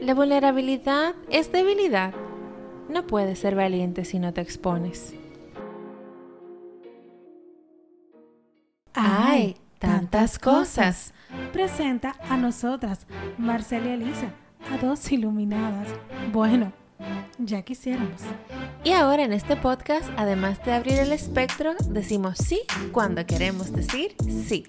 La vulnerabilidad es debilidad. No puedes ser valiente si no te expones. ¡Ay! Tantas cosas. Presenta a nosotras, Marcela y Elisa, a dos iluminadas. Bueno, ya quisiéramos. Y ahora en este podcast, además de abrir el espectro, decimos sí cuando queremos decir sí.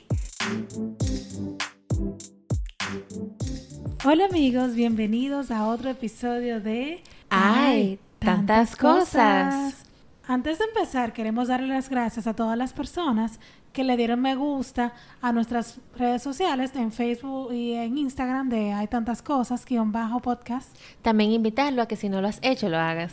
Hola amigos, bienvenidos a otro episodio de ¡Ay! Tantas cosas. Antes de empezar, queremos darle las gracias a todas las personas que le dieron me gusta a nuestras redes sociales, en Facebook y en Instagram de Hay tantas cosas, guion bajo podcast. También invitarlo a que si no lo has hecho, lo hagas.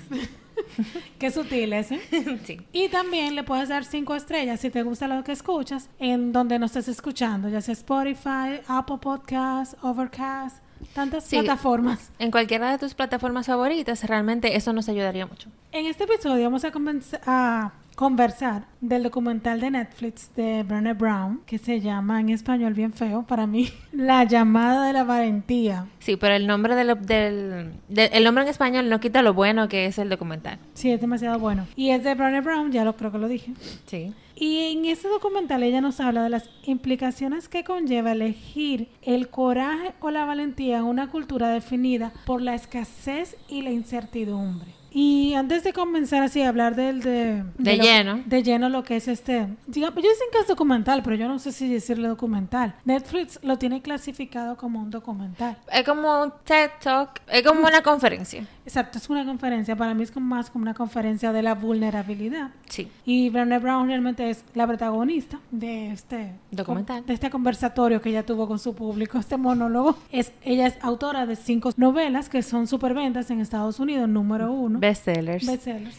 Qué sutil ese. sí. Y también le puedes dar cinco estrellas si te gusta lo que escuchas en donde nos estés escuchando, ya sea Spotify, Apple Podcasts, Overcast, tantas Sí. plataformas. En cualquiera de tus plataformas favoritas, realmente eso nos ayudaría mucho. En este episodio vamos a, comenz- a conversar del documental de Netflix de Brené Brown, que se llama en español bien feo para mí, La llamada de la valentía. Sí, pero el nombre del, del, del- el nombre en español no quita lo bueno que es el documental. Sí, es demasiado bueno. Y es de Brené Brown, ya lo creo que lo dije. Sí. Y en este documental ella nos habla de las implicaciones que conlleva elegir el coraje o la valentía en una cultura definida por la escasez y la incertidumbre. Y antes de comenzar así a hablar del de, De lo- lleno. de lleno lo que es este, digamos, ellos dicen que es documental, pero yo no sé si decirle documental. Netflix lo tiene clasificado como un documental. Es como un TED Talk, es como una conferencia. Exacto, es una conferencia, para mí es como más como una conferencia de la vulnerabilidad. Sí. Y Brené Brown realmente es la protagonista de este Documental. de este conversatorio que ella tuvo con su público, este monólogo. Es, ella es autora de cinco novelas que son superventas en Estados Unidos, número uno. Bestsellers. Bestsellers.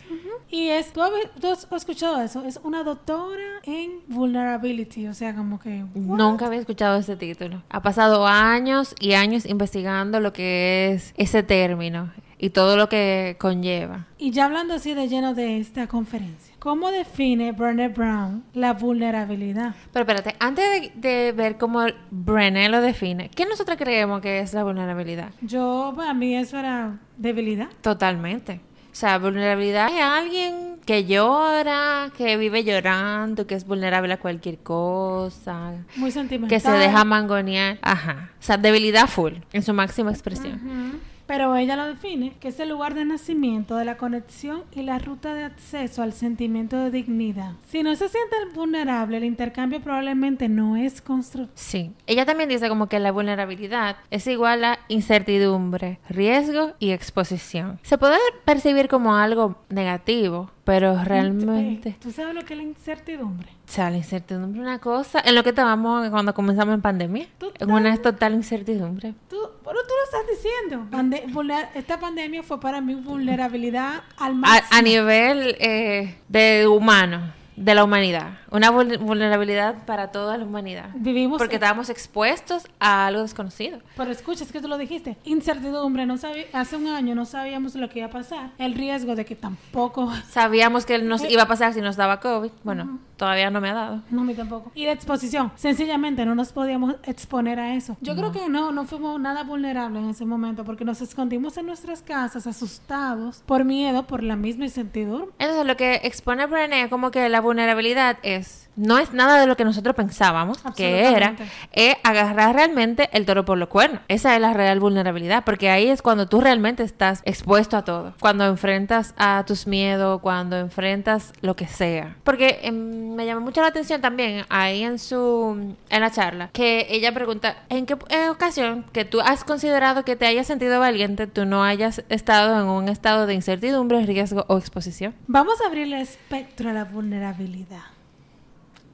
Y es, ¿tú has, tú has escuchado eso? Es una doctora en vulnerability, o sea, como que... what? Nunca había escuchado ese título. Ha pasado años y años investigando lo que es ese término y todo lo que conlleva. Y ya hablando así de lleno de esta conferencia, ¿cómo define Brené Brown la vulnerabilidad? Pero espérate, antes de, de ver cómo Brené lo define, ¿qué nosotros creemos que es la vulnerabilidad? Yo, para mí eso era debilidad. Totalmente. O sea, vulnerabilidad es alguien que llora, que vive llorando, que es vulnerable a cualquier cosa, Muy sentimental. que se deja mangonear. Ajá. O sea, debilidad full, en su máxima expresión. Pero ella lo define, que es el lugar de nacimiento de la conexión y la ruta de acceso al sentimiento de dignidad. Si no se siente vulnerable, el intercambio probablemente no es constructivo. Sí. Ella también dice como que la vulnerabilidad es igual a incertidumbre, riesgo y exposición. Se puede percibir como algo negativo, pero realmente... ¿Tú sabes lo que es la incertidumbre? O sea, la incertidumbre es una cosa en lo que estábamos cuando comenzamos en pandemia. En una total incertidumbre. Tú, pero tú lo estás diciendo. Pande- esta pandemia fue para mí vulnerabilidad al máximo. A, a nivel eh, de humano, de la humanidad. Una vul- vulnerabilidad para toda la humanidad. Vivimos Porque estábamos expuestos a algo desconocido. Pero escucha, es que tú lo dijiste. Incertidumbre. No hace un año no sabíamos lo que iba a pasar. El riesgo de que tampoco... Sabíamos que nos iba a pasar si nos daba COVID. Bueno, todavía no me ha dado. No, a mí tampoco. Y la exposición. Sencillamente no nos podíamos exponer a eso. Yo creo que no, no fuimos nada vulnerables en ese momento porque nos escondimos en nuestras casas asustados por miedo, por la misma incertidumbre. Entonces, lo que expone Brené como que la vulnerabilidad es no es nada de lo que nosotros pensábamos que era, es agarrar realmente el toro por los cuernos. Esa es la real vulnerabilidad, porque ahí es cuando tú realmente estás expuesto a todo. Cuando enfrentas a tus miedos, cuando enfrentas lo que sea. Porque em, me llamó mucho la atención también ahí en su en la charla que ella pregunta, ¿en qué eh, ocasión que tú has considerado que te hayas sentido valiente, tú no hayas estado en un estado de incertidumbre, riesgo o exposición? Vamos a abrir el espectro a la vulnerabilidad.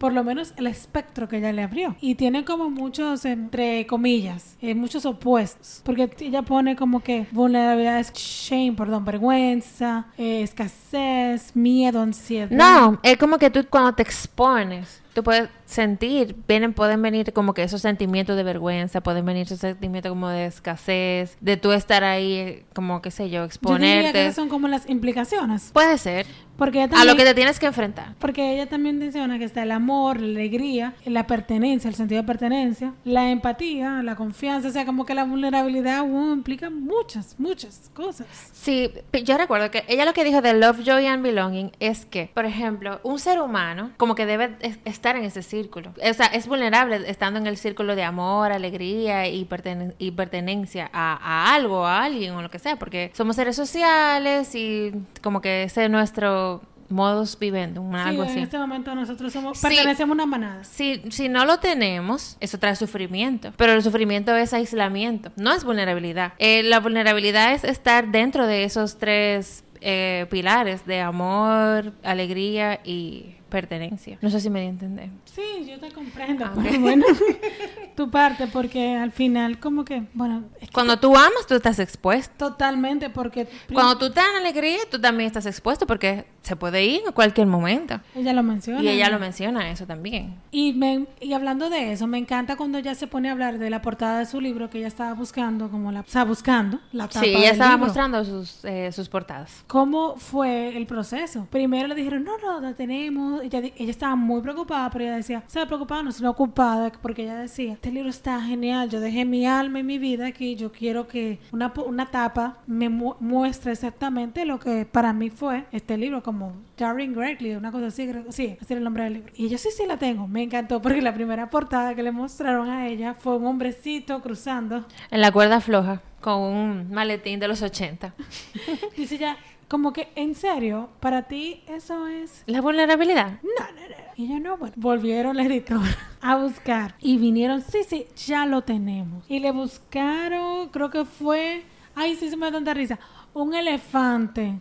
Por lo menos el espectro que ella le abrió. Y tiene como muchos, entre comillas, eh, muchos opuestos. Porque ella pone como que vulnerabilidad shame, perdón, vergüenza, eh, escasez, miedo, ansiedad. No, es como que tú cuando te expones tú puedes sentir, vienen, pueden venir como que esos sentimientos de vergüenza, pueden venir esos sentimientos como de escasez, de tú estar ahí, como qué sé yo, Yo exponerte. diría que esas son como las implicaciones. Puede ser. Porque ella A también, lo que te tienes que enfrentar. porque ella también menciona que está el amor, la alegría, la pertenencia, el sentido de pertenencia, la empatía, la confianza, o sea, como que la vulnerabilidad implica muchas, muchas cosas. Sí, yo recuerdo que ella lo que dijo de love, joy and belonging es que, por ejemplo, un ser humano como que debe es- estar en ese círculo. O sea, es vulnerable estando en el círculo de amor, alegría y, pertene- y pertenencia a, a algo, a alguien o lo que sea, porque somos seres sociales y como que ese es nuestro modus vivendi, Sí, algo en así. este momento nosotros somos, Sí. pertenecemos a una manada. Si, si no lo tenemos, eso trae sufrimiento. Pero el sufrimiento es aislamiento, no es vulnerabilidad. Eh, la vulnerabilidad es estar dentro de esos tres eh, pilares de amor, alegría y pertenencia. No sé si me di a entender. Sí, yo te comprendo, Ah, ok. bueno, tu parte, porque al final como que, bueno, es que Cuando tú amas, tú estás expuesto. totalmente, porque Cuando tú estás en alegría, tú también estás expuesto porque se puede ir en cualquier momento. ella lo menciona. Y ella lo menciona eso también. Y, me, y hablando de eso, me encanta cuando ella se pone a hablar de la portada de su libro que ella estaba buscando, como la, o sea, buscando la tapa Sí, ella del estaba libro. mostrando sus, eh, sus portadas. ¿Cómo fue el proceso? Primero le dijeron, no, no, la tenemos. Ella, estaba muy preocupada, pero ella decía, se preocupada, no, sino ocupada, porque ella decía, este libro está genial, yo dejé mi alma y mi vida aquí, yo quiero que una, una tapa me mu- muestre exactamente lo que para mí fue este libro, como Darren Gregley, una cosa así, sí, así era el nombre del libro. Y yo sí, sí la tengo, me encantó, porque la primera portada que le mostraron a ella fue un hombrecito cruzando. En la cuerda floja, con un maletín de los 80. Dice ya, como que, en serio, para ti eso es La vulnerabilidad. No, no, no. Y yo no, bueno. Volvieron la editora a buscar. Y vinieron, sí, sí, ya lo tenemos. Y le buscaron, creo que fue, ay, sí, se me da tanta risa, un elefante.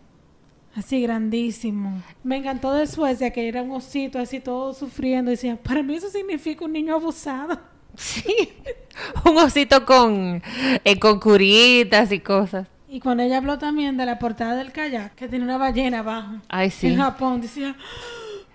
Así grandísimo. Me encantó de Suecia que era un osito así todo sufriendo. Y decía, para mí eso significa un niño abusado. Sí. Un osito con, eh, con curitas y cosas. Y cuando ella habló también de la portada del kayak, que tiene una ballena abajo. Ay, sí. En Japón, decía,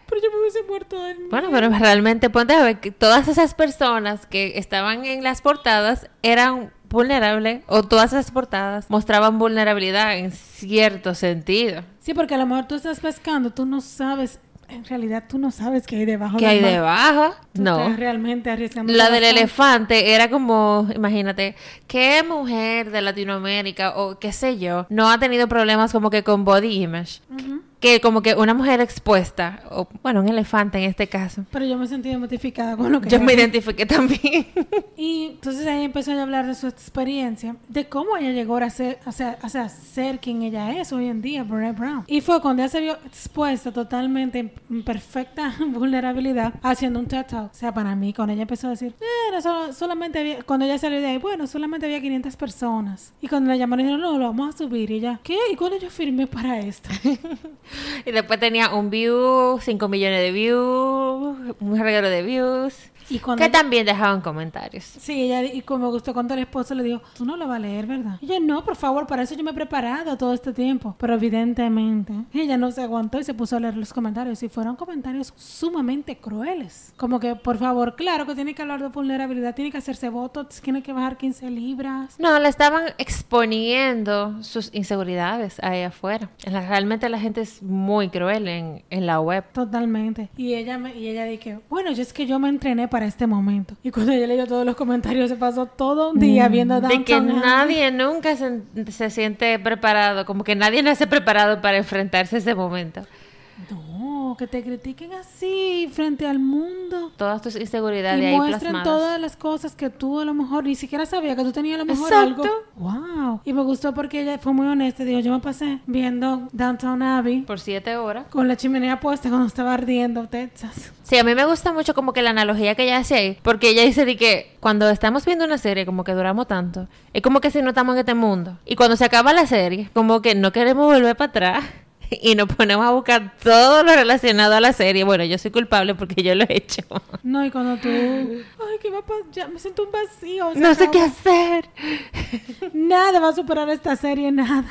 pero yo me hubiese muerto de Bueno, pero realmente ponte a ver que todas esas personas que estaban en las portadas eran vulnerables o todas esas portadas mostraban vulnerabilidad en cierto sentido. Sí, porque a lo mejor tú estás pescando, tú no sabes, en realidad tú no sabes qué hay debajo ¿Qué hay mar. debajo? Tú No. estás realmente arriesgando. La del elefante era como, imagínate, ¿qué mujer de Latinoamérica o qué sé yo no ha tenido problemas como que con body image? Ujú. Que como que una mujer expuesta, o bueno, un elefante en este caso. Pero yo me sentí identificada con lo que Yo era. me identifiqué también. Y entonces ella empezó a hablar de su experiencia, de cómo ella llegó a ser, a ser, a ser, quien ella es hoy en día, Brene Brown. Y fue cuando ella se vio expuesta totalmente en perfecta vulnerabilidad haciendo un TED Talk. O sea, para mí, cuando ella empezó a decir, eh, no, solo- solamente había, cuando ella salió de ahí, bueno, solamente había 500 personas. Y cuando la llamaron, dijeron, no, lo vamos a subir. Y ella, ¿qué? ¿Y cuándo yo firmé para esto? y después tenía un view, 5 millones de views, un regalo de views. Y cuando Que también dejaban comentarios. Sí, ella, y como me gustó cuando el esposo le dijo, tú no lo vas a leer, ¿verdad? Y ella, no, por favor, para eso yo me he preparado todo este tiempo. Pero evidentemente, ella no se aguantó y se puso a leer los comentarios. Y fueron comentarios sumamente crueles. Como que, por favor, claro que tiene que hablar de vulnerabilidad, tiene que hacerse votos, tiene que bajar 15 libras. No, le estaban exponiendo sus inseguridades ahí afuera. Realmente la gente es muy cruel en, en la web. Totalmente. Y ella me, y ella dije, bueno, yo es que yo me entrené para este momento. Y cuando ella leyó todos los comentarios, se pasó todo un día viendo De que nadie nunca se, se siente preparado, como que nadie nace preparado para enfrentarse a ese momento. No, que te critiquen así frente al mundo. Todas tus inseguridades y ahí muestren plasmadas. todas las cosas que tú a lo mejor ni siquiera sabías que tú tenías a lo mejor Exacto. algo. Wow. Y me gustó porque ella fue muy honesta. Dijo, yo me pasé viendo Downtown Abbey Por siete horas. con la chimenea puesta cuando estaba ardiendo Texas. Sí, a mí me gusta mucho como que la analogía que ella hace ahí, porque ella dice de que cuando estamos viendo una serie como que duramos tanto, es como que si no estamos en este mundo. Y cuando se acaba la serie, como que no queremos volver para atrás y nos ponemos a buscar todo lo relacionado a la serie. Bueno, yo soy culpable porque yo lo he hecho. No, y cuando tú... Ay, ¿qué va a pasar? Ya me siento un vacío. No sé qué hacer. Nada va a superar esta serie, nada.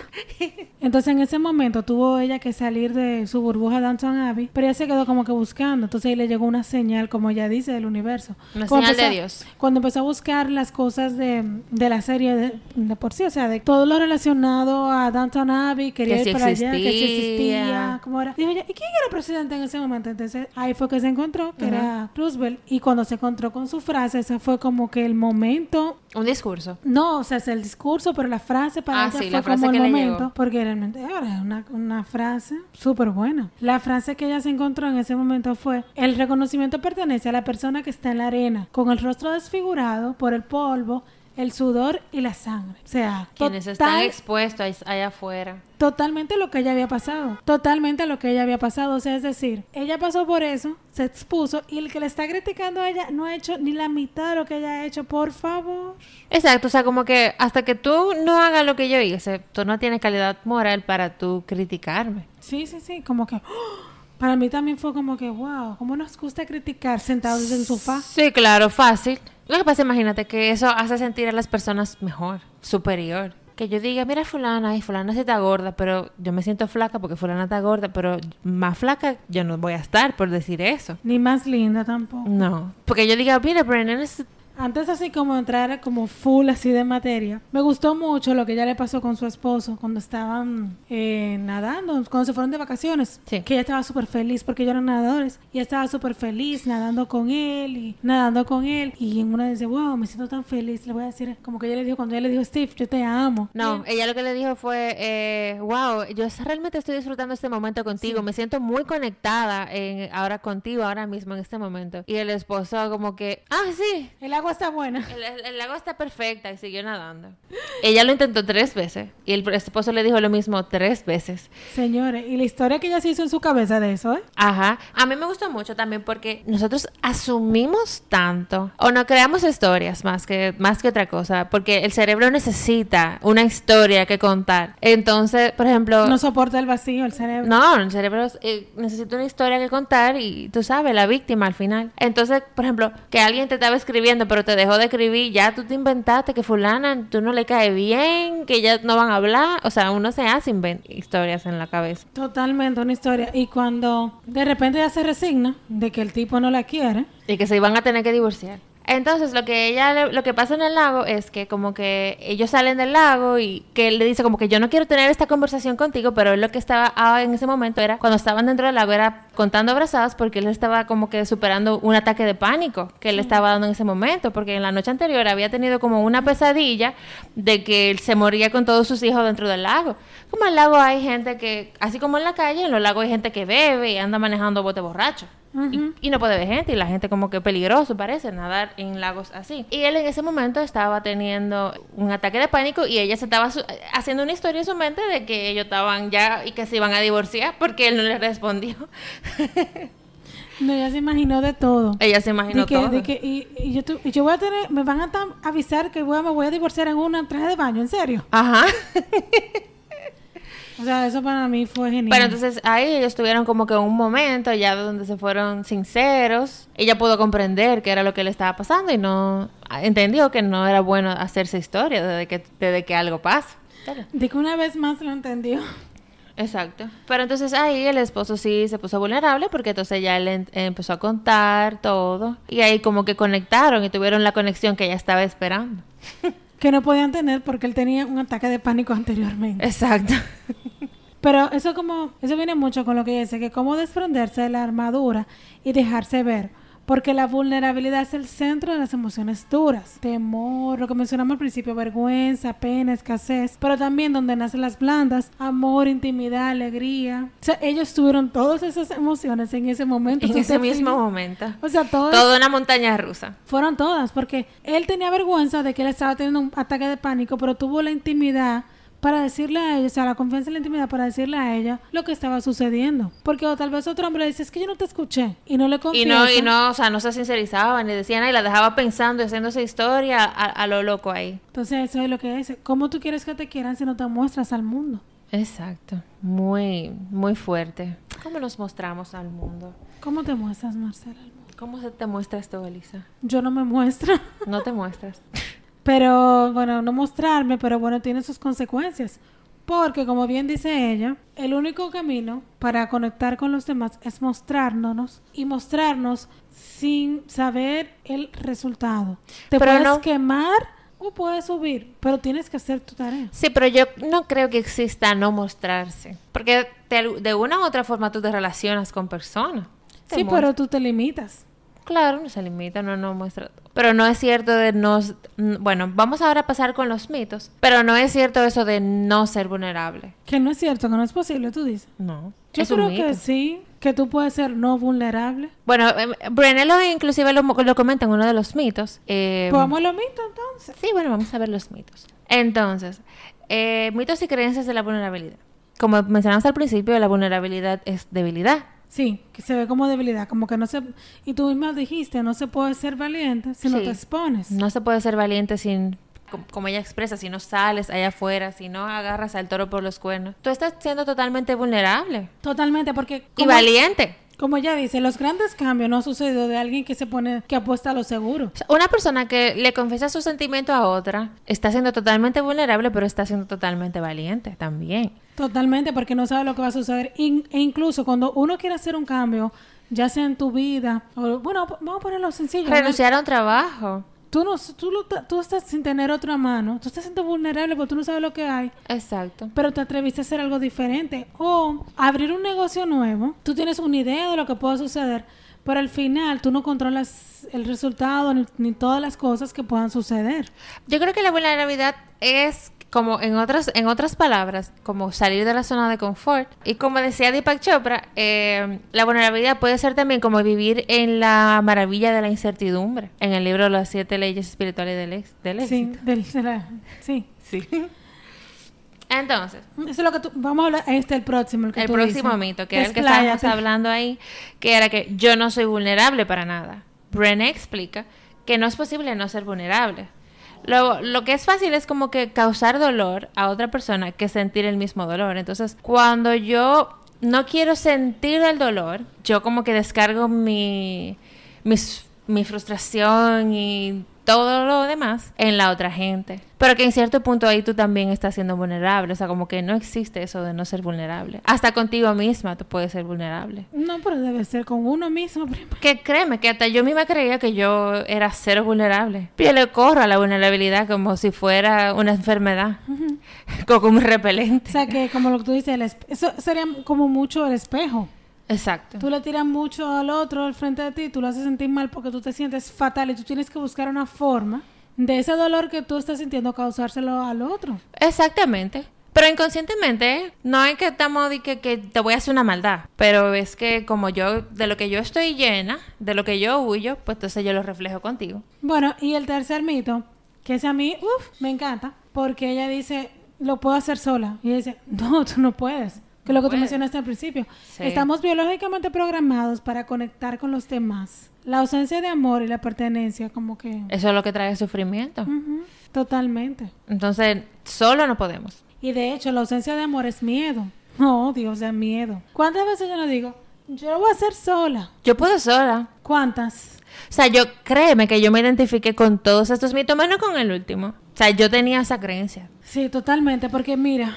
Entonces en ese momento tuvo ella que salir de su burbuja Downton Abbey, pero ella se quedó como que buscando. Entonces ahí le llegó una señal, como ella dice, del universo. Una Cuando señal de Dios. Cuando empezó a buscar las cosas de, de la serie de, de por sí, o sea, de todo lo relacionado a Downton Abbey, quería Que ir si para allá, que existía. Existía, cómo era. Dijo ella, ¿y quién era presidente en ese momento? Entonces ahí fue que se encontró, que era Roosevelt, y cuando se encontró con su frase, ese fue como que el momento Un discurso. no, o sea, es el discurso, pero la frase para Ah, ella sí, fue como el momento, porque realmente ahora es una, una frase súper buena. La frase que ella se encontró en ese momento fue, el reconocimiento pertenece a la persona que está en la arena, con el rostro desfigurado por el polvo, el sudor y la sangre. O sea, Quienes están expuestos allá afuera. totalmente lo que ella había pasado. Totalmente lo que ella había pasado. O sea, es decir, ella pasó por eso, se expuso y el que le está criticando a ella no ha hecho ni la mitad de lo que ella ha hecho. Por favor. Exacto, o sea, como que hasta que tú no hagas lo que yo hice, tú no tienes calidad moral para tú criticarme. Sí, sí, sí, como que ¡oh! para mí también fue como que wow, cómo nos gusta criticar sentados en el sofá. Sí, claro, fácil. Lo que pasa, imagínate que eso hace sentir a las personas mejor, superior. Que yo diga, mira fulana, y fulana sí está gorda, pero yo me siento flaca porque fulana está gorda, pero más flaca yo no voy a estar por decir eso. Ni más linda tampoco. No, porque yo diga, mira, Brennan es... Antes así como entrar como full así de materia, me gustó mucho lo que ya le pasó con su esposo cuando estaban eh, nadando, cuando se fueron de vacaciones. Sí. Que ella estaba súper feliz porque ellos eran nadadores. Y estaba súper feliz nadando con él y nadando con él. Y en una dice, wow, me siento tan feliz. Le voy a decir, como que ella le dijo, cuando ella le dijo, Steve, yo te amo. No, ella lo que le dijo fue, eh, wow, yo realmente estoy disfrutando este momento contigo, me siento muy conectada en, ahora contigo, ahora mismo, en este momento. Y el esposo como que, ah, sí, El agua está buena. el, el- el lago está perfecta y siguió nadando. Ella lo intentó tres veces y el esposo le dijo lo mismo tres veces. Señores, y la historia que ella se hizo en su cabeza de eso, ¿eh? Ajá. A mí me gustó mucho también porque nosotros asumimos tanto o no creamos historias más que más que otra cosa, porque el cerebro necesita una historia que contar. Entonces, por ejemplo, No soporta el vacío, el cerebro. no, el cerebro eh, necesita una historia que contar y tú sabes, la víctima al final. Entonces, por ejemplo, que alguien te estaba escribiendo pero te dejó de escribir, ya tú te inventaste que fulana, tú no le cae bien, que ya no van a hablar. O sea, uno se hace historias en la cabeza. Totalmente una historia. Y cuando de repente ella se resigna de que el tipo no la quiere, Y que se iban a tener que divorciar. Entonces, lo que ella le- lo que pasa en el lago es que como que ellos salen del lago y que él le dice como que yo no quiero tener esta conversación contigo, pero él lo que estaba ah, en ese momento era cuando estaban dentro del lago era contando abrazadas porque él estaba como que superando un ataque de pánico que él estaba dando en ese momento, porque en la noche anterior había tenido como una pesadilla de que él se moría con todos sus hijos dentro del lago. Como en el lago hay gente que, así como en la calle, en los lagos hay gente que bebe y anda manejando bote borracho. Y, y no puede ver gente y la gente como que peligroso parece nadar en lagos así. Y él en ese momento estaba teniendo un ataque de pánico y ella se estaba haciendo una historia en su mente de que ellos estaban ya y que se iban a divorciar porque él no le respondió. no, ella se imaginó de todo. ella se imaginó De que, todo. de que, y, y yo, tu- y yo voy a tener, me van a avisar que voy a, me voy a divorciar en una traje de baño, en serio. Ajá. O sea, eso para mí fue genial. Pero entonces ahí ellos tuvieron como que un momento ya donde se fueron sinceros. Ella pudo comprender qué era lo que le estaba pasando y no entendió que no era bueno hacerse historia desde que, desde que algo pasa. de que una vez más lo entendió. Exacto. Pero entonces ahí el esposo sí se puso vulnerable porque entonces ya en- empezó a contar todo y ahí como que conectaron y tuvieron la conexión que ella estaba esperando. Que no podían tener porque él tenía un ataque de pánico anteriormente. Exacto. Pero eso como, eso viene mucho con lo que dice, que cómo desprenderse de la armadura y dejarse ver. Porque la vulnerabilidad es el centro de las emociones duras. Temor, lo que mencionamos al principio, vergüenza, pena, escasez. Pero también donde nacen las blandas, amor, intimidad, alegría. O sea, ellos tuvieron todas esas emociones en ese momento. En ¿Tú ese mismo momento. O sea, todas Toda una montaña rusa. fueron todas, porque él tenía vergüenza de que él estaba teniendo un ataque de pánico, pero tuvo la intimidad para decirle a ella, o sea, la confianza y la intimidad para decirle a ella lo que estaba sucediendo. Porque o tal vez otro hombre le dice, es que yo no te escuché, y no le Y confiesa. no, y no, o sea, no se sincerizaba ni decía nada y la dejaba pensando y haciendo esa historia a, a lo loco ahí. Entonces eso es lo que es. ¿Cómo tú quieres que te quieran si no te muestras al mundo? Exacto. Muy, muy fuerte. ¿Cómo nos mostramos al mundo? ¿Cómo te muestras, Marcela? al mundo? ¿Cómo se te muestras tú, Elisa? Yo no me muestro. No te muestras. Pero bueno, no mostrarme, pero bueno, tiene sus consecuencias. Porque, como bien dice ella, el único camino para conectar con los demás es mostrarnos y mostrarnos sin saber el resultado. Te Pero puedes no- quemar o puedes subir, pero tienes que hacer tu tarea. Sí, pero yo no creo que exista no mostrarse. Porque de, de una u otra forma tú te relacionas con personas. Te Sí, muestras. pero tú te limitas. Claro, no se limita, no, no muestra. Pero no es cierto de no... Bueno, vamos ahora a pasar con los mitos. Pero no es cierto eso de no ser vulnerable. Que no es cierto, que no es posible, tú dices. No. Yo es creo que sí, que tú puedes ser no vulnerable. Bueno, eh, Brené lo inclusive lo, lo comenta en uno de los mitos. Eh, vamos a lo mito entonces. Sí, bueno, vamos a ver los mitos. Entonces, eh, mitos y creencias de la vulnerabilidad. Como mencionamos al principio, la vulnerabilidad es debilidad. Sí, que se ve como debilidad, como que no se... Y tú misma dijiste, no se puede ser valiente si no te expones. No se puede ser valiente sin, com- como ella expresa, si no sales allá afuera, si no agarras al toro por los cuernos. Tú estás siendo totalmente vulnerable Totalmente, porque... y valiente. Como ella dice, los grandes cambios no han sucedido de alguien que se pone, que apuesta a lo seguro. Una persona que le confiesa su sentimiento a otra está siendo totalmente vulnerable, pero está siendo totalmente valiente también. Totalmente, porque no sabe lo que va a suceder. In- e incluso cuando uno quiere hacer un cambio, ya sea en tu vida, o bueno, vamos a ponerlo sencillo. Renunciar a un trabajo. Tú, no, tú estás sin tener otra mano, tú estás siendo vulnerable porque tú no sabes lo que hay, Exacto. pero te atreviste a hacer algo diferente. O abrir un negocio nuevo, tú tienes una idea de lo que puede suceder, pero al final tú no controlas el resultado ni, ni todas las cosas que puedan suceder. Yo creo que la vulnerabilidad es como en otras en otras palabras, como salir de la zona de confort. Y como decía Deepak Chopra, eh, la vulnerabilidad puede ser también como vivir en la maravilla de la incertidumbre. En el libro Las siete leyes espirituales del, ex- del Sí, éxito. del- de la- sí. Sí. Entonces, Eso es lo que tú, vamos a hablar, este es el próximo. El, que el tú próximo dices. mito, que era el que estábamos hablando ahí, que era que yo no soy vulnerable para nada. Brené explica que no es posible no ser vulnerable. Lo, lo que es fácil es como que causar dolor a otra persona que sentir el mismo dolor. Entonces, cuando yo no quiero sentir el dolor, yo como que descargo mi, mis- mi frustración y todo lo demás en la otra gente. Pero que en cierto punto ahí tú también estás siendo vulnerable. O sea, como que no existe eso de no ser vulnerable. Hasta contigo misma tú puedes ser vulnerable. No, pero debe ser con uno mismo. primero. Que créeme, que hasta yo misma creía que yo era cero vulnerable. Yo le corro a la vulnerabilidad como si fuera una enfermedad. Como un O repelente. sea, que como lo que tú dices, el eso sería como mucho el espejo. Exacto. Tú le tiras mucho al otro al frente de ti, tú lo haces sentir mal porque tú te sientes fatal y tú tienes que buscar una forma de ese dolor que tú estás sintiendo causárselo al otro. Exactamente. Pero inconscientemente, no es que estamos de que, que te voy a hacer una maldad. Pero es que como yo, de lo que yo estoy llena, de lo que yo huyo, pues entonces yo lo reflejo contigo. Bueno, y el tercer mito, que ese a mí, uff, me encanta, porque ella dice, lo puedo hacer sola. Y ella dice, no, tú no puedes. Que es lo que tú puedes. mencionaste al principio. Sí. Estamos biológicamente programados para conectar con los demás. La ausencia de amor y la pertenencia, como que... Eso es lo que trae sufrimiento. Totalmente. Entonces, solo no podemos. Y de hecho, la ausencia de amor es miedo. No, odio, o sea, miedo. ¿Cuántas veces yo no digo, yo lo voy a hacer sola? Yo puedo sola. ¿Cuántas? O sea, yo créeme que yo me identifiqué con todos estos mitos, menos con el último. O sea, yo tenía esa creencia. Sí, totalmente, porque mira,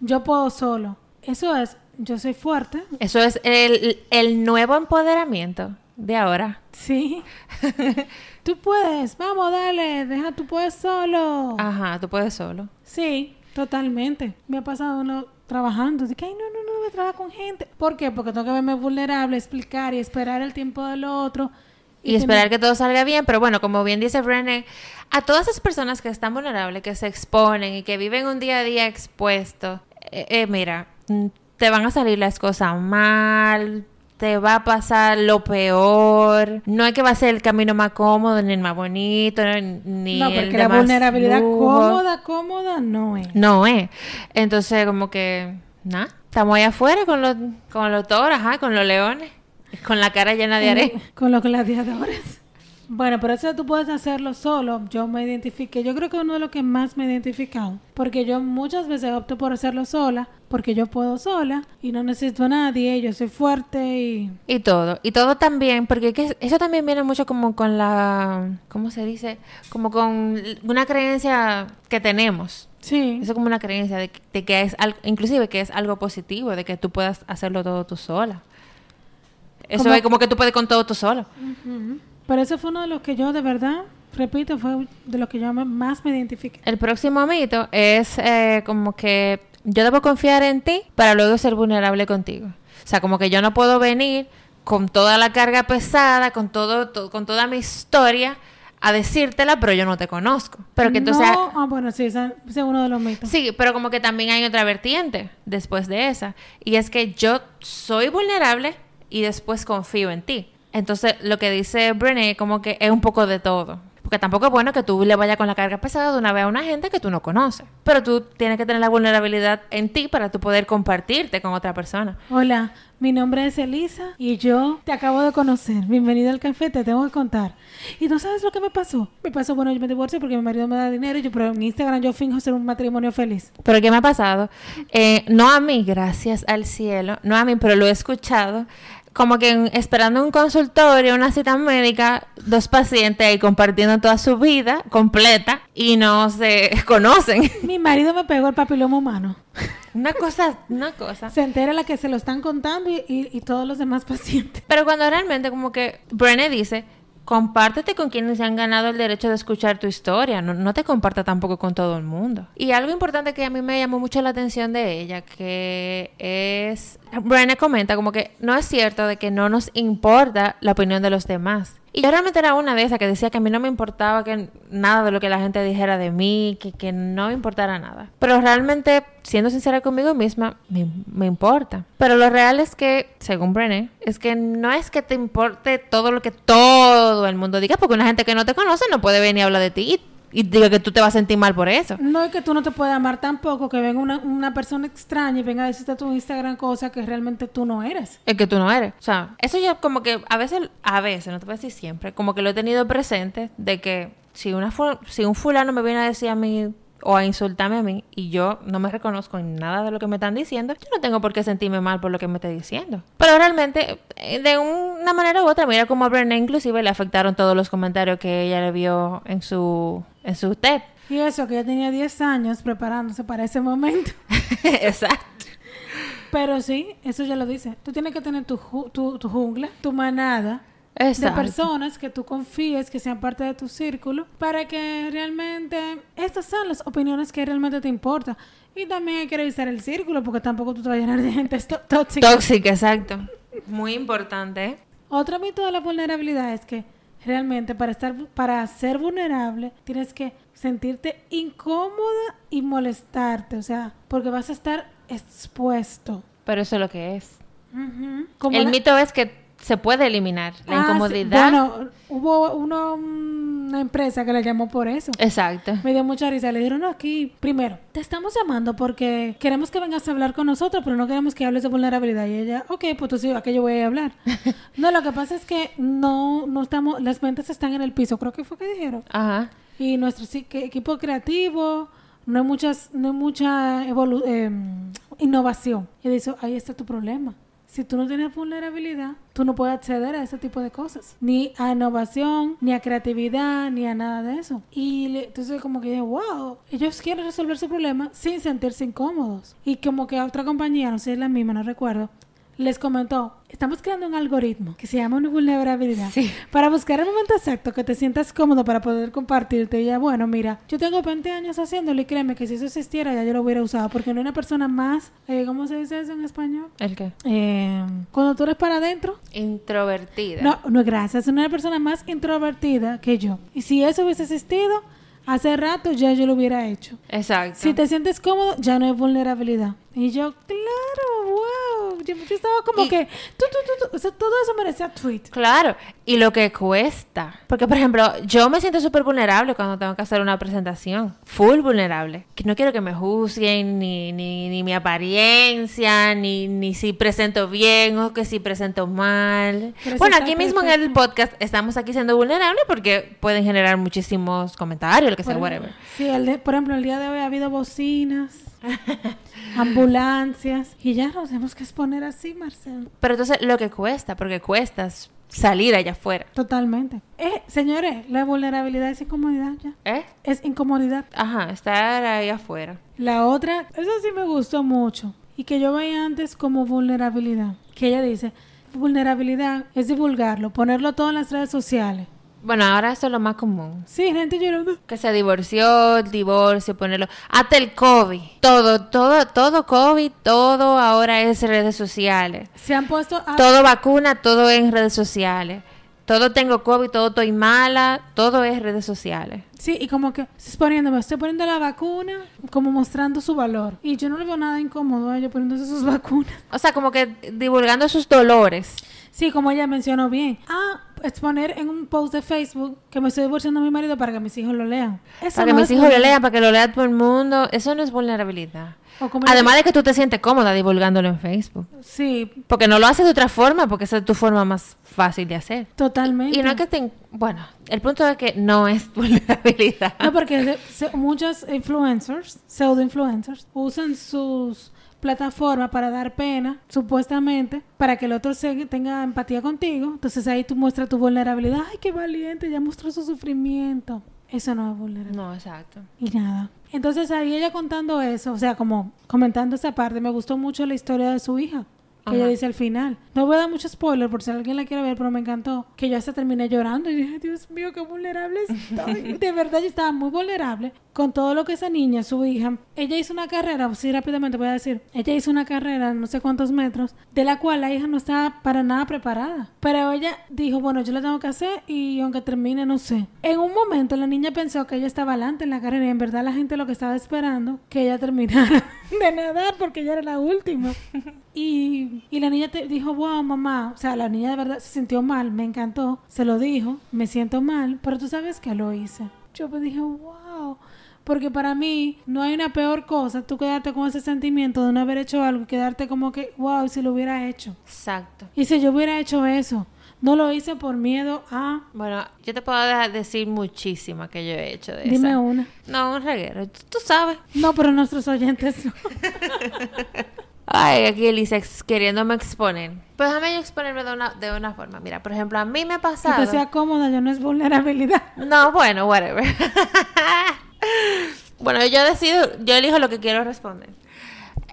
yo puedo solo. Eso es, yo soy fuerte, Eso es el, el nuevo empoderamiento de ahora. sí. tú puedes, vamos, dale, deja, tú puedes solo. Ajá, tú puedes solo. Sí, totalmente. Me ha pasado uno trabajando, de que, ay, no, no, no, voy a trabajar con gente. ¿Por qué? Porque tengo que verme vulnerable, explicar y esperar el tiempo del otro. Y esperar que todo salga bien, pero bueno, como bien dice Brené, a todas esas personas que están vulnerables, que se exponen y que viven un día a día expuesto, eh, eh, mira, te van a salir las cosas mal, te va a pasar lo peor, no es que va a ser el camino más cómodo, ni el más bonito, ni No, el porque de la más vulnerabilidad lujo. cómoda, cómoda no es. No es. Entonces, como que, nada, estamos allá afuera con los, con los toros, ajá, con los leones, con la cara llena de arena. Con los gladiadores. Bueno, pero eso tú puedes hacerlo solo. Yo me identifiqué. Yo creo que uno de los que más me he identificado. Porque yo muchas veces opto por hacerlo sola. Porque yo puedo sola. Y no necesito a nadie. Yo soy fuerte y... Y todo. Y todo también. Porque que eso también viene mucho como con la... ¿Cómo se dice? Como con una creencia que tenemos. Sí. Eso es como una creencia de, que- de que es algo, inclusive que es algo positivo, de que tú puedas hacerlo todo tú sola. Eso Como- es como que tú puedes con todo tú solo. Ujú. Pero eso fue uno de los que yo de verdad, repito, fue de los que yo más me identifiqué. El próximo mito es eh, como que yo debo confiar en ti para luego ser vulnerable contigo. O sea, como que yo no puedo venir con toda la carga pesada, con todo, to- con toda mi historia a decírtela, pero yo no te conozco. Pero que entonces No, ah, bueno, sí, ese ese es uno de los mitos. Sí, pero como que también hay otra vertiente después de esa. Y es que yo soy vulnerable y después confío en ti. Entonces, lo que dice Brené como que es un poco de todo. Porque tampoco es bueno que tú le vayas con la carga pesada de una vez a una gente que tú no conoces. Pero tú tienes que tener la vulnerabilidad en ti para tú poder compartirte con otra persona. Hola, mi nombre es Elisa y yo te acabo de conocer. Bienvenida al café, te tengo que contar. ¿Y no sabes lo que me pasó? Me pasó, bueno, yo me divorcio porque mi marido me da dinero y yo, pero en Instagram yo finjo ser un matrimonio feliz. Pero ¿qué me ha pasado? Eh, no a mí, gracias al cielo, no a mí, pero lo he escuchado. Como que en- esperando un consultorio, una cita médica, dos pacientes ahí compartiendo toda su vida completa y no se conocen. Mi marido me pegó el papiloma humano. Una cosa, una cosa. Se entera la que se lo están contando y, y- y todos los demás pacientes. Pero cuando realmente como que Brené dice, compártete con quienes han ganado el derecho de escuchar tu historia, no, te comparta tampoco con todo el mundo. Y algo importante que a mí me llamó mucho la atención de ella, que es, Brené comenta como que no es cierto de que no nos importa la opinión de los demás. Y yo realmente era una de esas que decía que a mí no me importaba que nada de lo que la gente dijera de mí, que, que no me importara nada. Pero realmente, siendo sincera conmigo misma, me, me importa. Pero lo real es que, según Brené, es que no es que te importe todo lo que todo el mundo diga, porque una gente que no te conoce no puede venir a hablar de ti y, diga que tú te vas a sentir mal por eso. No es que tú no te puedes amar tampoco, que venga una, una persona extraña y venga a decirte a tu Instagram cosas que realmente tú no eres. Es que tú no eres. O sea, eso yo como que a veces, a veces, no te voy a decir siempre, como que lo he tenido presente de que si, una si un fulano me viene a decir a mí o a insultarme a mí y yo no me reconozco en nada de lo que me están diciendo, yo no tengo por qué sentirme mal por lo que me esté diciendo. Pero realmente, eh, de una manera u otra, mira como a Brené inclusive le afectaron todos los comentarios que ella le vio en su, en su TED. Y eso, que ella tenía 10 años preparándose para ese momento. Exacto. Pero sí, eso ya lo dice. Tú tienes que tener tu, ju- tu, tu jungla, tu manada de Exacto. personas que tú confíes, que sean parte de tu círculo, para que realmente estas sean las opiniones que realmente te importan. Y también hay que revisar el círculo, porque tampoco tú te vas a llenar de gente tóxica. Tóxica, exacto. Muy importante, ¿eh? Otro mito de la vulnerabilidad es que realmente para estar para ser vulnerable tienes que sentirte incómoda y molestarte, o sea, porque vas a estar expuesto. Pero eso es lo que es. El la- mito es que se puede eliminar la Ah, sí. incomodidad. Bueno, hubo uno, una empresa que la llamó por eso. Exacto. Me dio mucha risa. Le dijeron, no, aquí, primero, te estamos llamando porque queremos que vengas a hablar con nosotros, pero no queremos que hables de vulnerabilidad. Y ella, ok, pues entonces, ¿a qué yo voy a hablar? no, lo que pasa es que no, no estamos, las ventas están en el piso, creo que fue que dijeron. Ajá. Y nuestro sí- que- equipo creativo, no hay muchas, no hay mucha em, innovación. Y dice, ahí está tu problema. Si tú no tienes vulnerabilidad, tú no puedes acceder a ese tipo de cosas. Ni a innovación, ni a creatividad, ni a nada de eso. Y entonces como que, wow, ellos quieren resolver su problema sin sentirse incómodos. Y como que otra compañía, no sé si es la misma, no recuerdo, les comentó, estamos creando un algoritmo que se llama una vulnerabilidad Sí. para buscar el momento exacto que te sientas cómodo para poder compartirte. Y ya, bueno, mira, yo tengo 20 años haciéndolo y créeme que si eso existiera ya yo lo hubiera usado porque no hay una persona más, eh, ¿cómo se dice eso en español? ¿El qué? Eh, cuando tú eres para adentro. Introvertida. No, no, gracias. Una persona más introvertida que yo. Y si eso hubiese existido, hace rato ya yo lo hubiera hecho. Exacto. Si te sientes cómodo, ya no hay vulnerabilidad. Y yo, claro, wow, Yo, yo estaba como Y- que, tú, tú, tú, o sea, todo eso merecía tweet. Claro, y lo que cuesta. Porque, por ejemplo, yo me siento súper vulnerable cuando tengo que hacer una presentación. Full vulnerable. Que no quiero que me juzguen, ni, ni, ni mi apariencia, ni, ni si presento bien o que si presento mal. Pero bueno, aquí mismo en el perfecto. podcast estamos aquí siendo vulnerables porque pueden generar muchísimos comentarios, lo que sea, whatever. Sí, el de- por ejemplo, el día de hoy ha habido bocinas, ambulancias, y ya nos tenemos que exponer así, Marcelo. Pero entonces lo que cuesta, porque cuesta salir allá afuera. Totalmente. Eh, señores, la vulnerabilidad es incomodidad ya. ¿Eh? Es incomodidad. Ajá, estar ahí afuera. La otra, eso sí me gustó mucho y que yo veía antes como vulnerabilidad. Que ella dice, vulnerabilidad es divulgarlo, ponerlo todo en las redes sociales. Bueno, ahora eso es lo más común. Sí, gente llorando. Que se divorció, el divorcio, ponerlo. Hasta el COVID. Todo, todo, todo COVID, todo ahora es redes sociales. Se han puesto a... Todo vacuna, todo en redes sociales. Todo tengo COVID, todo estoy mala, todo es redes sociales. Sí, y como que se poniéndome, estoy poniendo la vacuna, como mostrando su valor. Y yo no le veo nada incómodo a ella poniéndose sus vacunas. O sea, como que divulgando sus dolores. Sí, como ella mencionó bien. Ah, exponer en un post de Facebook que me estoy divorciando de mi marido para que mis hijos lo lean. Eso para que mis hijos lo lean, para que lo lea todo el mundo. Eso no es vulnerabilidad. Además de que tú te sientes cómoda divulgándolo en Facebook. Sí, Porque no lo haces de otra forma, porque esa es tu forma más fácil de hacer. totalmente. Y no es que te... Bueno, el punto es que no es vulnerabilidad. No, porque muchos influencers, pseudo influencers, usan sus plataformas para dar pena, supuestamente, para que el otro se, tenga empatía contigo. Entonces ahí tú muestras tu vulnerabilidad. Ay, qué valiente, ya mostró su sufrimiento. Eso no es vulnerabilidad. No, exacto. Y nada. Entonces ahí ella contando eso, o sea, como comentando esa parte, me gustó mucho la historia de su hija. Que ella Ajá. dice al final. No voy a dar mucho spoiler por si alguien la quiere ver, pero me encantó. Que yo hasta terminé llorando y dije, Dios mío, qué vulnerable estoy. de verdad, yo estaba muy vulnerable con todo lo que esa niña, su hija, ella hizo una carrera, sí, rápidamente voy a decir, ella hizo una carrera, no sé cuántos metros, de la cual la hija no estaba para nada preparada. Pero ella dijo, bueno, yo la tengo que hacer y aunque termine, no sé. En un momento la niña pensó que ella estaba adelante en la carrera y en verdad la gente lo que estaba esperando que ella terminara de nadar porque ella era la última. Y, y la niña te dijo, wow, mamá, o sea, la niña de verdad se sintió mal, me encantó, se lo dijo, me siento mal, pero tú sabes que lo hice. Yo me dije, wow, porque para mí no hay una peor cosa, tú quedarte con ese sentimiento de no haber hecho algo y quedarte como que, wow, si lo hubiera hecho. Exacto. Y si yo hubiera hecho eso, no lo hice por miedo a... Bueno, yo te puedo dejar decir muchísimas que yo he hecho de Dime esa. una. No, un reguero. Tú, tú sabes. No, pero nuestros oyentes no. Ay, aquí Elisa ex- queriéndome exponer. Pues déjame yo exponerme de una, de una forma. Mira, por ejemplo, a mí me ha Que pasado... te sea cómoda, yo no es vulnerabilidad. No, bueno, whatever. bueno, yo decido, yo elijo lo que quiero responder.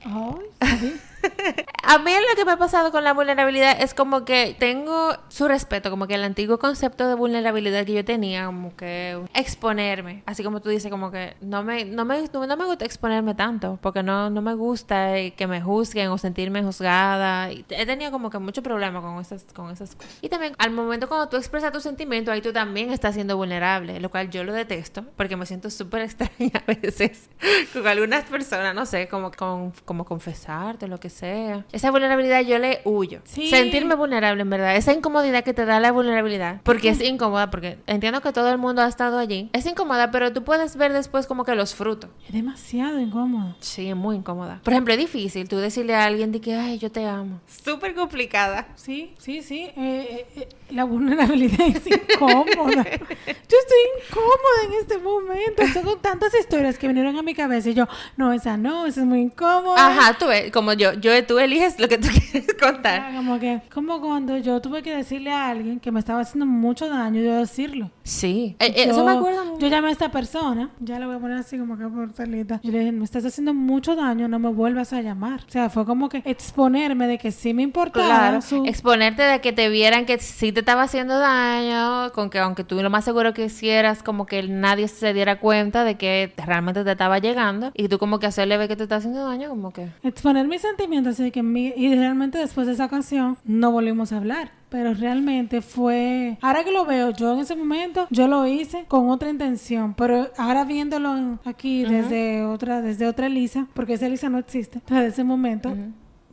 Ay, está bien. A mí lo que me ha pasado con la vulnerabilidad es como que tengo su respeto, como que el antiguo concepto de vulnerabilidad que yo tenía, como que exponerme, así como tú dices, como que no me, no me, no me gusta exponerme tanto, porque no, no me gusta que me juzguen o sentirme juzgada. Y he tenido como que mucho problema con esas, con esas cosas. Y también al momento cuando tú expresas tus sentimientos, ahí tú también estás siendo vulnerable, lo cual yo lo detesto, porque me siento súper extraña a veces con algunas personas, no sé, como, con, como confesarte, lo que sea. Esa vulnerabilidad yo le huyo. Sí. Sentirme vulnerable, en verdad. Esa incomodidad que te da la vulnerabilidad. Porque es incómoda, porque entiendo que todo el mundo ha estado allí. Es incómoda, pero tú puedes ver después como que los frutos. Es demasiado incómodo. Sí, es muy incómoda. Por ejemplo, es difícil tú decirle a alguien de que, ay, yo te amo. Súper complicada. Sí, sí, sí. eh, eh, eh, la vulnerabilidad es incómoda. Yo estoy incómoda en este momento. Tengo tantas historias que vinieron a mi cabeza y yo, no, esa no, esa es muy incómoda. Ajá, tú ves, como yo, yo tú eliges lo que tú quieres contar. Ah, Como que, como cuando yo tuve que decirle a alguien que me estaba haciendo mucho daño yo decirlo. Sí, Eh, eh, yo, eso me acuerdo. Yo llamé a esta persona, ya la voy a poner así como que por salita. Yo le dije, me estás haciendo mucho daño, no me vuelvas a llamar. O sea, fue como que exponerme de que sí me importaba. Claro, su- exponerte de que te vieran que sí te estaba haciendo daño, con que aunque tú lo más seguro que hicieras, como que nadie se diera cuenta de que realmente te estaba llegando y tú como que hacerle ver que te está haciendo daño, como que... exponer mis sentimientos así que mi- y realmente después de esa ocasión no volvimos a hablar pero realmente fue ahora que lo veo yo en ese momento yo lo hice con otra intención pero ahora viéndolo aquí desde otra desde otra Elisa porque esa Elisa no existe desde ese momento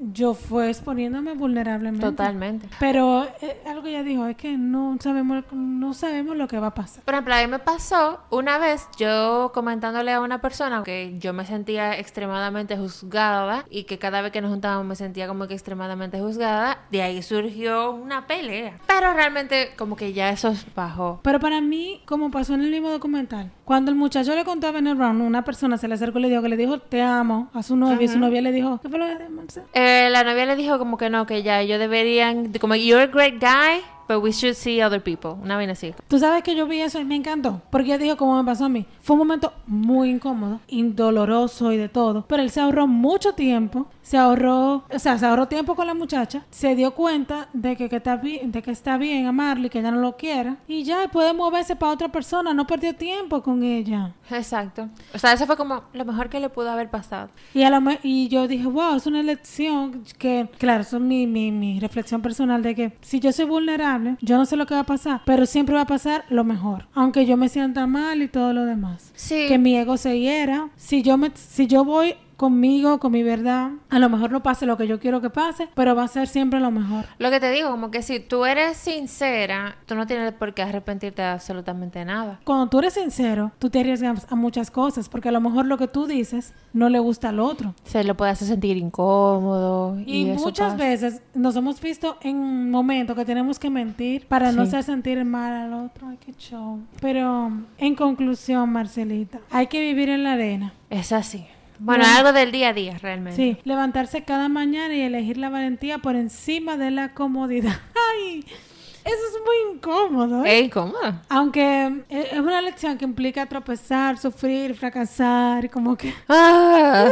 yo fue exponiéndome vulnerablemente. Totalmente. Pero eh, algo que ella dijo es que no sabemos, no sabemos lo que va a pasar. Por ejemplo, a mí me pasó una vez yo comentándole a una persona que yo me sentía extremadamente juzgada y que cada vez que nos juntábamos me sentía como que extremadamente juzgada. De ahí surgió una pelea. Pero realmente como que ya eso bajó. Pero para mí, como pasó en el mismo documental, cuando el muchacho le contó a Ben Brown, una persona se le acercó y le dijo que le dijo te amo a su novia y su novia le dijo, ¿qué fue lo que dijo, eh, La novia le dijo como que no, que ya ellos deberían, como you're a great guy, but we should see other people. Una vaina así. Tú sabes que yo vi eso y me encantó. Porque ella dijo como me pasó a mí. Fue un momento muy incómodo, indoloroso y de todo. Pero él se ahorró mucho tiempo. Se ahorró, o sea, se ahorró tiempo con la muchacha. Se dio cuenta de que, que está bien, de que está bien amarle, que ella no lo quiera. Y ya puede moverse para otra persona. No perdió tiempo con ella. Exacto. O sea, eso fue como lo mejor que le pudo haber pasado. Y, a y yo dije, wow, es una elección que, claro, eso es mi, mi, mi reflexión personal de que si yo soy vulnerable, yo no sé lo que va a pasar, pero siempre va a pasar lo mejor, aunque yo me sienta mal y todo lo demás. Sí. Que mi ego se hiera. Si yo me si yo voy conmigo, con mi verdad. A lo mejor no pase lo que yo quiero que pase, pero va a ser siempre lo mejor. Lo que te digo, como que si tú eres sincera, tú no tienes por qué arrepentirte de absolutamente nada. Cuando tú eres sincero, tú te arriesgas a muchas cosas, porque a lo mejor lo que tú dices no le gusta al otro. Se lo puede hacer sentir incómodo. Y, muchas veces nos hemos visto en momentos que tenemos que mentir para no hacer sentir mal al otro. Ay, qué show. Pero en conclusión, Marcelita, hay que vivir en la arena. Es así. Bueno, algo del día a día, realmente. Sí, levantarse cada mañana y elegir la valentía por encima de la comodidad. ¡Ay! Eso es muy incómodo. ¿eh? Es incómodo. Aunque eh, es una lección que implica tropezar, sufrir, fracasar, como que. Ah.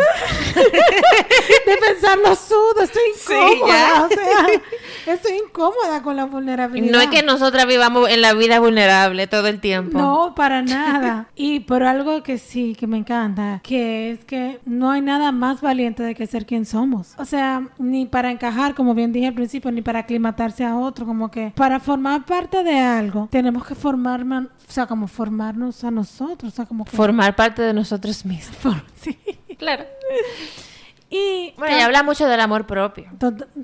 de pensar lo sudo, estoy incómoda. o sea, estoy incómoda con la vulnerabilidad. No es que nosotras vivamos en la vida vulnerable todo el tiempo. No, para nada. Y por algo que sí, que me encanta, que es que no hay nada más valiente de que ser quien somos. O sea, ni para encajar, como bien dije al principio, ni para aclimatarse a otro, como que para formar parte de algo, tenemos que formar, o sea, como formarnos a nosotros, o sea, como formar parte de nosotros mismos. sí. Claro. Y bueno, ya habla mucho del amor propio.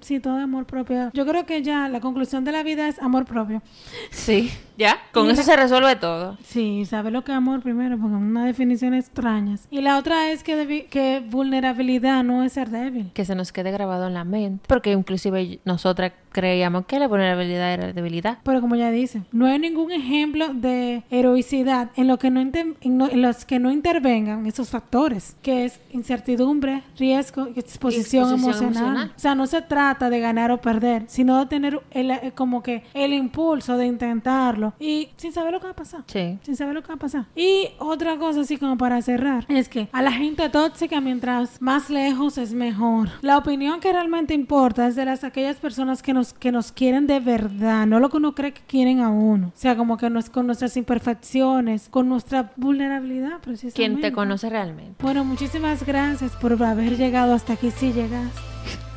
sí, todo amor propio. Yo creo que ya la conclusión de la vida es amor propio. Sí, ya, con eso se resuelve todo. Sí, sabe lo que es amor primero, porque una definición extraña. Y la otra es que, que vulnerabilidad no es ser débil. Que se nos quede grabado en la mente, porque inclusive nosotras creíamos que la vulnerabilidad era debilidad. Pero como ya dice, no hay ningún ejemplo de heroicidad en, lo que no, en los que no intervengan esos factores, que es incertidumbre, riesgo y exposición, emocional. O sea, no se trata de ganar o perder, sino de tener el, eh, como que el impulso de intentarlo y sin saber lo que va a pasar. Sí. Sin saber lo que va a pasar. Y otra cosa así como para cerrar, es que a la gente tóxica mientras más lejos es mejor. La opinión que realmente importa es de las aquellas personas que nos que nos quieren de verdad, no lo que uno cree que quieren a uno. O sea, como que no es con nuestras imperfecciones, con nuestra vulnerabilidad, precisamente. Quien te conoce realmente. Bueno, muchísimas gracias por haber llegado hasta aquí, si llegaste.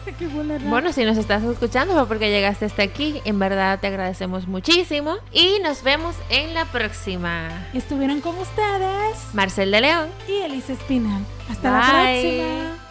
bueno, si nos estás escuchando fue porque llegaste hasta aquí. En verdad te agradecemos muchísimo. Y nos vemos en la próxima. Estuvieron con ustedes Marcel de León y Elisa Espinal. Hasta la próxima.